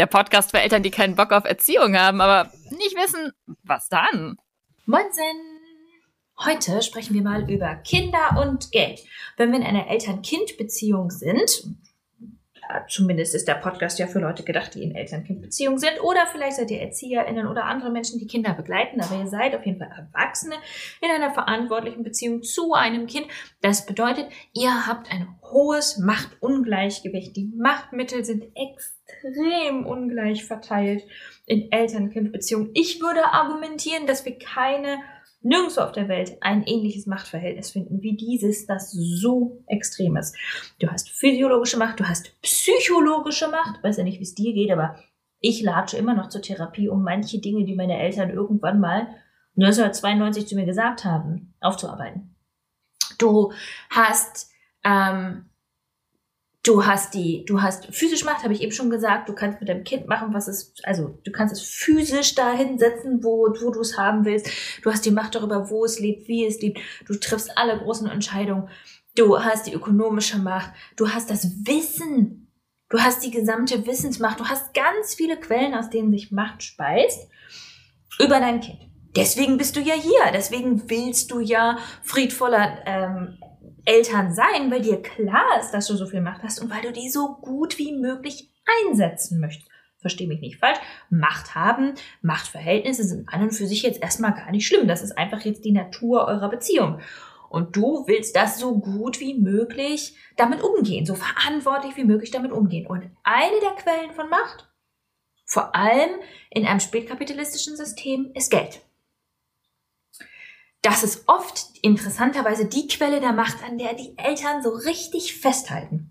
der Podcast für Eltern, die keinen Bock auf Erziehung haben, aber nicht wissen, was dann. Moinsen! Heute sprechen wir mal über Kinder und Geld. Wenn wir in einer Eltern-Kind-Beziehung sind, zumindest ist der Podcast ja für Leute gedacht, die in Eltern-Kind-Beziehung sind. Oder vielleicht seid ihr ErzieherInnen oder andere Menschen, die Kinder begleiten. Aber ihr seid auf jeden Fall Erwachsene in einer verantwortlichen Beziehung zu einem Kind. Das bedeutet, ihr habt ein hohes Machtungleichgewicht. Die Machtmittel sind extrem ungleich verteilt in Eltern-Kind-Beziehungen. Ich würde argumentieren, dass wir keine nirgendwo auf der Welt ein ähnliches Machtverhältnis finden wie dieses, das so extrem ist. Du hast physiologische Macht, du hast psychologische Macht, weiß ja nicht, wie es dir geht, aber ich latsche immer noch zur Therapie, um manche Dinge, die meine Eltern irgendwann mal 1992 zu mir gesagt haben, aufzuarbeiten. Du hast ähm, Du hast die, du hast physisch Macht, habe ich eben schon gesagt. Du kannst mit deinem Kind machen, was es, also du kannst es physisch dahin setzen, wo, wo du es haben willst. Du hast die Macht darüber, wo es lebt, wie es lebt. Du triffst alle großen Entscheidungen. Du hast die ökonomische Macht. Du hast das Wissen. Du hast die gesamte Wissensmacht. Du hast ganz viele Quellen, aus denen sich Macht speist über dein Kind. Deswegen bist du ja hier. Deswegen willst du ja friedvoller ähm, Eltern sein, weil dir klar ist, dass du so viel Macht hast und weil du die so gut wie möglich einsetzen möchtest. Versteh mich nicht falsch. Macht haben, Machtverhältnisse sind an und für sich jetzt erstmal gar nicht schlimm. Das ist einfach jetzt die Natur eurer Beziehung. Und du willst das so gut wie möglich damit umgehen, so verantwortlich wie möglich damit umgehen. Und eine der Quellen von Macht, vor allem in einem spätkapitalistischen System, ist Geld das ist oft interessanterweise die Quelle der Macht, an der die Eltern so richtig festhalten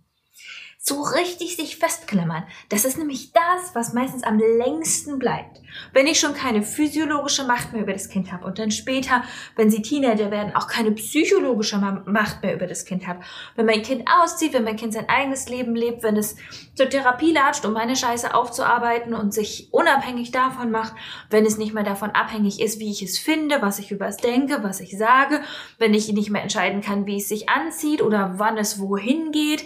so richtig sich festklammern. Das ist nämlich das, was meistens am längsten bleibt. Wenn ich schon keine physiologische Macht mehr über das Kind habe und dann später, wenn sie Teenager werden, auch keine psychologische Macht mehr über das Kind habe. Wenn mein Kind auszieht, wenn mein Kind sein eigenes Leben lebt, wenn es zur Therapie latscht, um meine Scheiße aufzuarbeiten und sich unabhängig davon macht, wenn es nicht mehr davon abhängig ist, wie ich es finde, was ich über es denke, was ich sage, wenn ich nicht mehr entscheiden kann, wie es sich anzieht oder wann es wohin geht,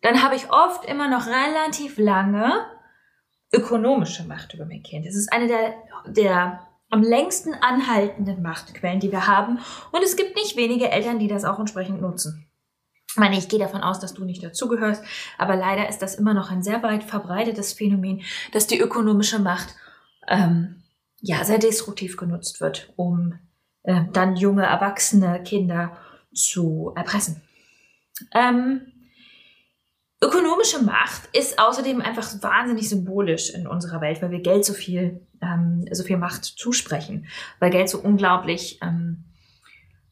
dann habe ich oft immer noch relativ lange ökonomische Macht über mein Kind. Es ist eine der, der am längsten anhaltenden Machtquellen, die wir haben. Und es gibt nicht wenige Eltern, die das auch entsprechend nutzen. Ich meine, ich gehe davon aus, dass du nicht dazugehörst, aber leider ist das immer noch ein sehr weit verbreitetes Phänomen, dass die ökonomische Macht ähm, ja sehr destruktiv genutzt wird, um äh, dann junge, erwachsene Kinder zu erpressen. Ähm, Ökonomische Macht ist außerdem einfach wahnsinnig symbolisch in unserer Welt, weil wir Geld so viel, ähm, so viel Macht zusprechen, weil Geld so unglaublich, ähm,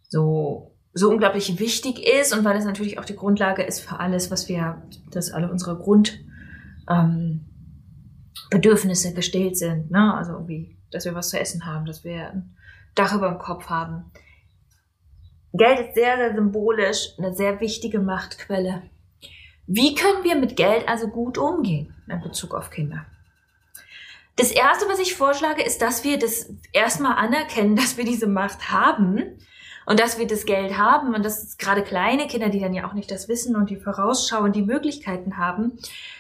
so, so unglaublich wichtig ist und weil es natürlich auch die Grundlage ist für alles, was wir, dass alle unsere Grundbedürfnisse ähm, gestillt sind, ne? Also irgendwie dass wir was zu essen haben, dass wir ein Dach über dem Kopf haben. Geld ist sehr, sehr symbolisch, eine sehr wichtige Machtquelle. Wie können wir mit Geld also gut umgehen in Bezug auf Kinder? Das erste, was ich vorschlage, ist, dass wir das erstmal anerkennen, dass wir diese Macht haben und dass wir das Geld haben und dass gerade kleine Kinder, die dann ja auch nicht das Wissen und die Vorausschau und die Möglichkeiten haben,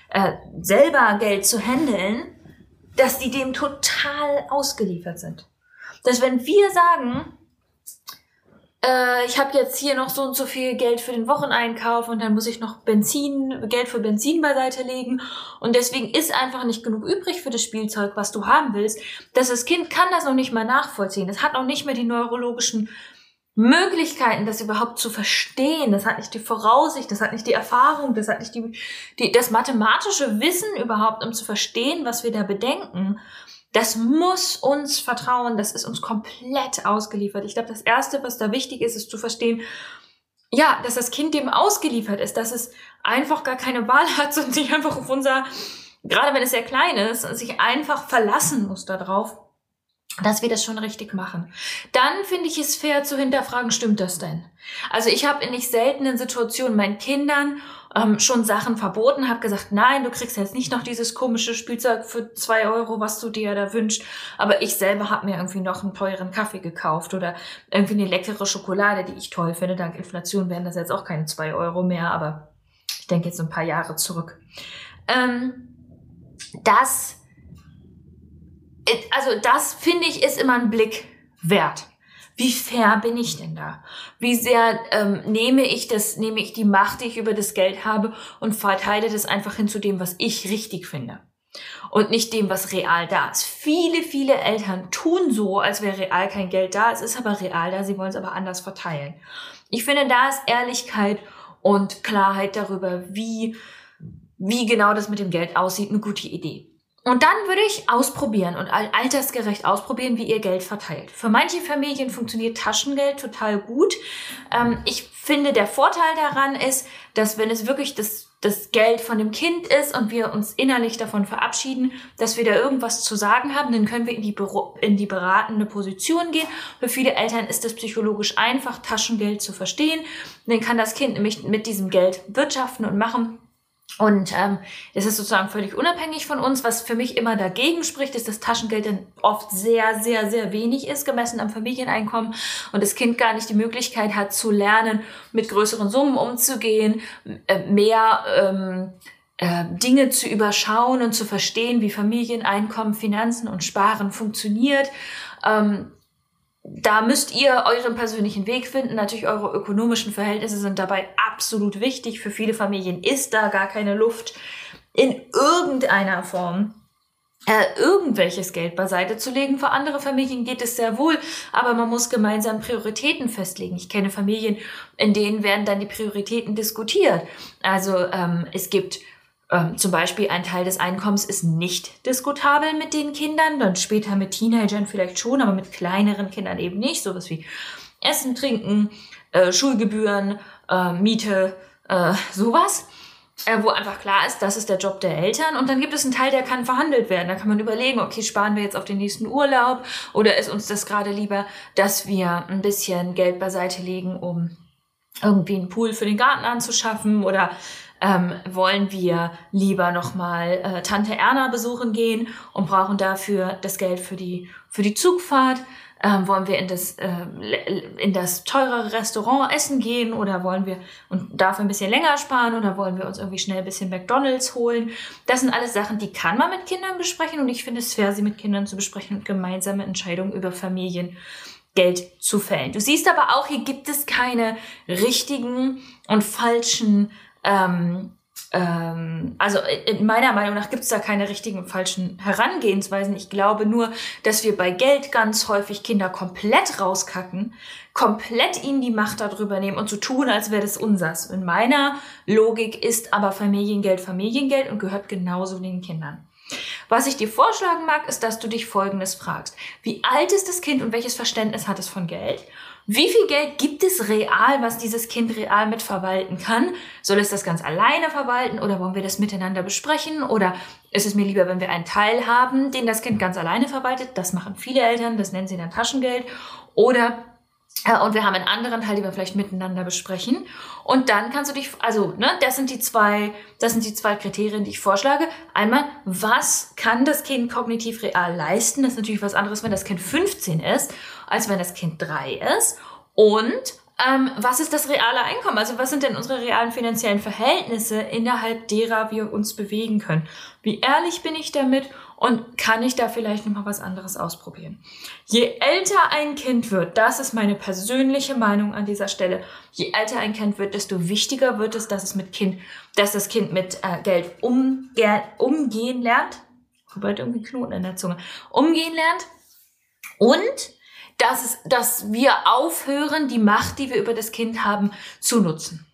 äh, selber Geld zu handeln, dass die dem total ausgeliefert sind. Dass wenn wir sagen, äh, ich habe jetzt hier noch so und so viel Geld für den Wocheneinkauf und dann muss ich noch Benzin, Geld für Benzin beiseite legen und deswegen ist einfach nicht genug übrig für das Spielzeug, was du haben willst. Dass das Kind kann das noch nicht mal nachvollziehen. Es hat noch nicht mehr die neurologischen Möglichkeiten, das überhaupt zu verstehen. Das hat nicht die Voraussicht, das hat nicht die Erfahrung, das hat nicht die, die, das mathematische Wissen überhaupt, um zu verstehen, was wir da bedenken. Das muss uns vertrauen, das ist uns komplett ausgeliefert. Ich glaube, das Erste, was da wichtig ist, ist zu verstehen, ja, dass das Kind dem ausgeliefert ist, dass es einfach gar keine Wahl hat und sich einfach auf unser, gerade wenn es sehr klein ist, sich einfach verlassen muss darauf dass wir das schon richtig machen. Dann finde ich es fair zu hinterfragen, stimmt das denn? Also ich habe in nicht seltenen Situationen meinen Kindern ähm, schon Sachen verboten, habe gesagt, nein, du kriegst jetzt nicht noch dieses komische Spielzeug für zwei Euro, was du dir da wünschst. Aber ich selber habe mir irgendwie noch einen teuren Kaffee gekauft oder irgendwie eine leckere Schokolade, die ich toll finde. Dank Inflation werden das jetzt auch keine zwei Euro mehr, aber ich denke jetzt ein paar Jahre zurück. Ähm, das also das finde ich ist immer ein Blick wert. Wie fair bin ich denn da? Wie sehr ähm, nehme ich das, nehme ich die Macht, die ich über das Geld habe und verteile das einfach hin zu dem, was ich richtig finde und nicht dem, was real da ist. Viele, viele Eltern tun so, als wäre real kein Geld da. Es ist aber real da, sie wollen es aber anders verteilen. Ich finde, da ist Ehrlichkeit und Klarheit darüber, wie, wie genau das mit dem Geld aussieht, eine gute Idee. Und dann würde ich ausprobieren und altersgerecht ausprobieren, wie ihr Geld verteilt. Für manche Familien funktioniert Taschengeld total gut. Ähm, ich finde, der Vorteil daran ist, dass wenn es wirklich das, das Geld von dem Kind ist und wir uns innerlich davon verabschieden, dass wir da irgendwas zu sagen haben, dann können wir in die, in die beratende Position gehen. Für viele Eltern ist es psychologisch einfach, Taschengeld zu verstehen. Dann kann das Kind nämlich mit diesem Geld wirtschaften und machen und ähm, es ist sozusagen völlig unabhängig von uns. Was für mich immer dagegen spricht, ist, dass Taschengeld dann oft sehr, sehr, sehr wenig ist, gemessen am Familieneinkommen und das Kind gar nicht die Möglichkeit hat zu lernen, mit größeren Summen umzugehen, äh, mehr ähm, äh, Dinge zu überschauen und zu verstehen, wie Familieneinkommen, Finanzen und Sparen funktioniert. Ähm, da müsst ihr euren persönlichen Weg finden. Natürlich eure ökonomischen Verhältnisse sind dabei absolut wichtig. Für viele Familien ist da gar keine Luft, in irgendeiner Form äh, irgendwelches Geld beiseite zu legen. Für andere Familien geht es sehr wohl, aber man muss gemeinsam Prioritäten festlegen. Ich kenne Familien, in denen werden dann die Prioritäten diskutiert. Also ähm, es gibt ähm, zum Beispiel ein Teil des Einkommens ist nicht diskutabel mit den Kindern, dann später mit Teenagern vielleicht schon, aber mit kleineren Kindern eben nicht. Sowas wie Essen, Trinken, äh, Schulgebühren, äh, Miete, äh, sowas. Äh, wo einfach klar ist, das ist der Job der Eltern. Und dann gibt es einen Teil, der kann verhandelt werden. Da kann man überlegen, okay, sparen wir jetzt auf den nächsten Urlaub oder ist uns das gerade lieber, dass wir ein bisschen Geld beiseite legen, um irgendwie einen Pool für den Garten anzuschaffen oder ähm, wollen wir lieber nochmal äh, Tante Erna besuchen gehen und brauchen dafür das Geld für die, für die Zugfahrt. Ähm, wollen wir in das, äh, in das teurere Restaurant essen gehen oder wollen wir und dafür ein bisschen länger sparen oder wollen wir uns irgendwie schnell ein bisschen McDonalds holen? Das sind alles Sachen, die kann man mit Kindern besprechen und ich finde es fair, sie mit Kindern zu besprechen und gemeinsame Entscheidungen über Familien Geld zu fällen. Du siehst aber auch, hier gibt es keine richtigen und falschen ähm, ähm, also in meiner Meinung nach gibt es da keine richtigen und falschen Herangehensweisen. Ich glaube nur, dass wir bei Geld ganz häufig Kinder komplett rauskacken, komplett ihnen die Macht darüber nehmen und so tun, als wäre das unsers. In meiner Logik ist aber Familiengeld Familiengeld und gehört genauso den Kindern. Was ich dir vorschlagen mag, ist, dass du dich Folgendes fragst. Wie alt ist das Kind und welches Verständnis hat es von Geld? Wie viel Geld gibt es real, was dieses Kind real mitverwalten kann? Soll es das ganz alleine verwalten oder wollen wir das miteinander besprechen? Oder ist es mir lieber, wenn wir einen Teil haben, den das Kind ganz alleine verwaltet? Das machen viele Eltern, das nennen sie dann Taschengeld. Oder äh, und wir haben einen anderen Teil, den wir vielleicht miteinander besprechen. Und dann kannst du dich, also, ne, das sind die zwei, das sind die zwei Kriterien, die ich vorschlage. Einmal, was kann das Kind kognitiv real leisten? Das ist natürlich was anderes, wenn das Kind 15 ist, als wenn das Kind 3 ist. Und ähm, was ist das reale Einkommen? Also was sind denn unsere realen finanziellen Verhältnisse, innerhalb derer wir uns bewegen können? Wie ehrlich bin ich damit und kann ich da vielleicht nochmal was anderes ausprobieren? Je älter ein Kind wird, das ist meine persönliche Meinung an dieser Stelle, je älter ein Kind wird, desto wichtiger wird es, dass es mit Kind, dass das Kind mit äh, Geld umge umgehen lernt. Bald irgendwie Knoten in der Zunge. Umgehen lernt und dass, es, dass wir aufhören, die Macht, die wir über das Kind haben, zu nutzen.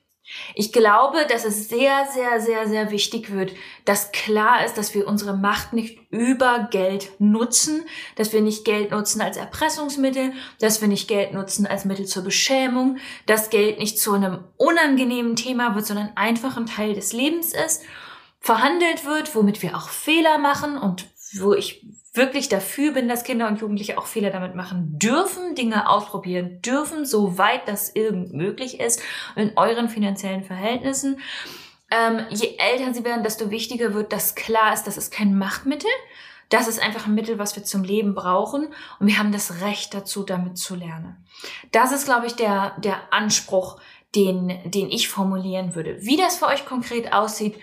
Ich glaube, dass es sehr, sehr, sehr, sehr wichtig wird, dass klar ist, dass wir unsere Macht nicht über Geld nutzen, dass wir nicht Geld nutzen als Erpressungsmittel, dass wir nicht Geld nutzen als Mittel zur Beschämung, dass Geld nicht zu einem unangenehmen Thema wird, sondern einfach ein Teil des Lebens ist, verhandelt wird, womit wir auch Fehler machen und wo ich wirklich dafür bin, dass Kinder und Jugendliche auch Fehler damit machen dürfen, Dinge ausprobieren dürfen, soweit das irgend möglich ist in euren finanziellen Verhältnissen. Ähm, je älter sie werden, desto wichtiger wird, dass klar ist, das ist kein Machtmittel. Das ist einfach ein Mittel, was wir zum Leben brauchen. Und wir haben das Recht dazu, damit zu lernen. Das ist, glaube ich, der, der Anspruch, den, den ich formulieren würde. Wie das für euch konkret aussieht,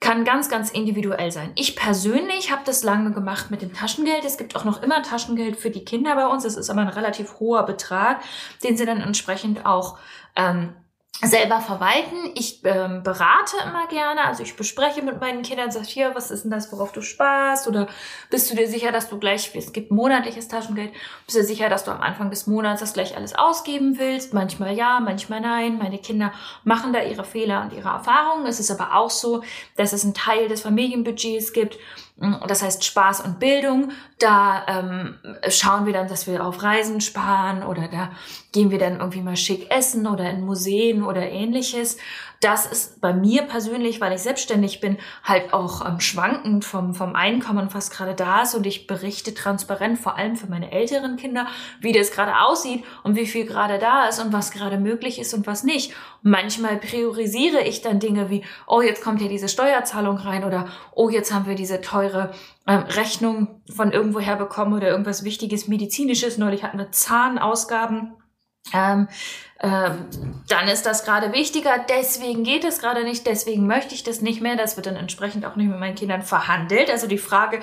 kann ganz, ganz individuell sein. Ich persönlich habe das lange gemacht mit dem Taschengeld. Es gibt auch noch immer Taschengeld für die Kinder bei uns. Es ist aber ein relativ hoher Betrag, den sie dann entsprechend auch ähm, selber verwalten. Ich ähm, berate immer gerne, also ich bespreche mit meinen Kindern, sag hier, was ist denn das, worauf du sparst? Oder bist du dir sicher, dass du gleich, es gibt monatliches Taschengeld, bist du dir sicher, dass du am Anfang des Monats das gleich alles ausgeben willst? Manchmal ja, manchmal nein. Meine Kinder machen da ihre Fehler und ihre Erfahrungen. Es ist aber auch so, dass es einen Teil des Familienbudgets gibt, das heißt Spaß und Bildung. Da ähm, schauen wir dann, dass wir auf Reisen sparen oder da gehen wir dann irgendwie mal schick essen oder in Museen oder ähnliches. Das ist bei mir persönlich, weil ich selbstständig bin, halt auch ähm, schwankend vom, vom Einkommen, was gerade da ist. Und ich berichte transparent, vor allem für meine älteren Kinder, wie das gerade aussieht und wie viel gerade da ist und was gerade möglich ist und was nicht. manchmal priorisiere ich dann Dinge wie, oh, jetzt kommt hier diese Steuerzahlung rein oder oh, jetzt haben wir diese teure ähm, Rechnung von irgendwoher bekommen oder irgendwas Wichtiges medizinisches. Neulich hatten wir Zahnausgaben. Ähm, ähm, dann ist das gerade wichtiger, deswegen geht es gerade nicht, deswegen möchte ich das nicht mehr. Das wird dann entsprechend auch nicht mit meinen Kindern verhandelt. Also die Frage,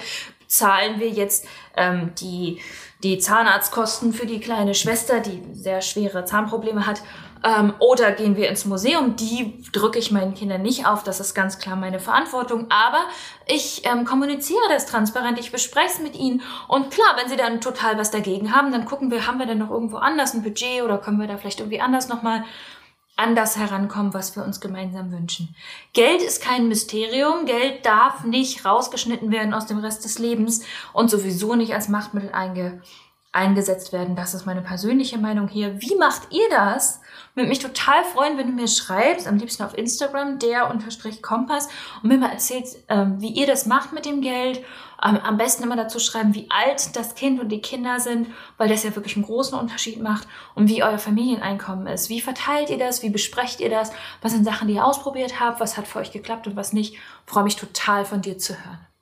zahlen wir jetzt ähm, die, die Zahnarztkosten für die kleine Schwester, die sehr schwere Zahnprobleme hat, ähm, oder gehen wir ins Museum? Die drücke ich meinen Kindern nicht auf. Das ist ganz klar meine Verantwortung. Aber ich ähm, kommuniziere das transparent. Ich bespreche es mit ihnen. Und klar, wenn sie dann total was dagegen haben, dann gucken wir, haben wir denn noch irgendwo anders ein Budget oder können wir da vielleicht irgendwie anders nochmal anders herankommen, was wir uns gemeinsam wünschen. Geld ist kein Mysterium. Geld darf nicht rausgeschnitten werden aus dem Rest des Lebens und sowieso nicht als Machtmittel einge eingesetzt werden. Das ist meine persönliche Meinung hier. Wie macht ihr das? Würde mich total freuen, wenn du mir schreibst, am liebsten auf Instagram, der unterstrich Kompass, und mir mal erzählst, ähm, wie ihr das macht mit dem Geld. Ähm, am besten immer dazu schreiben, wie alt das Kind und die Kinder sind, weil das ja wirklich einen großen Unterschied macht und wie euer Familieneinkommen ist. Wie verteilt ihr das? Wie besprecht ihr das? Was sind Sachen, die ihr ausprobiert habt? Was hat für euch geklappt und was nicht? Ich freue mich total von dir zu hören.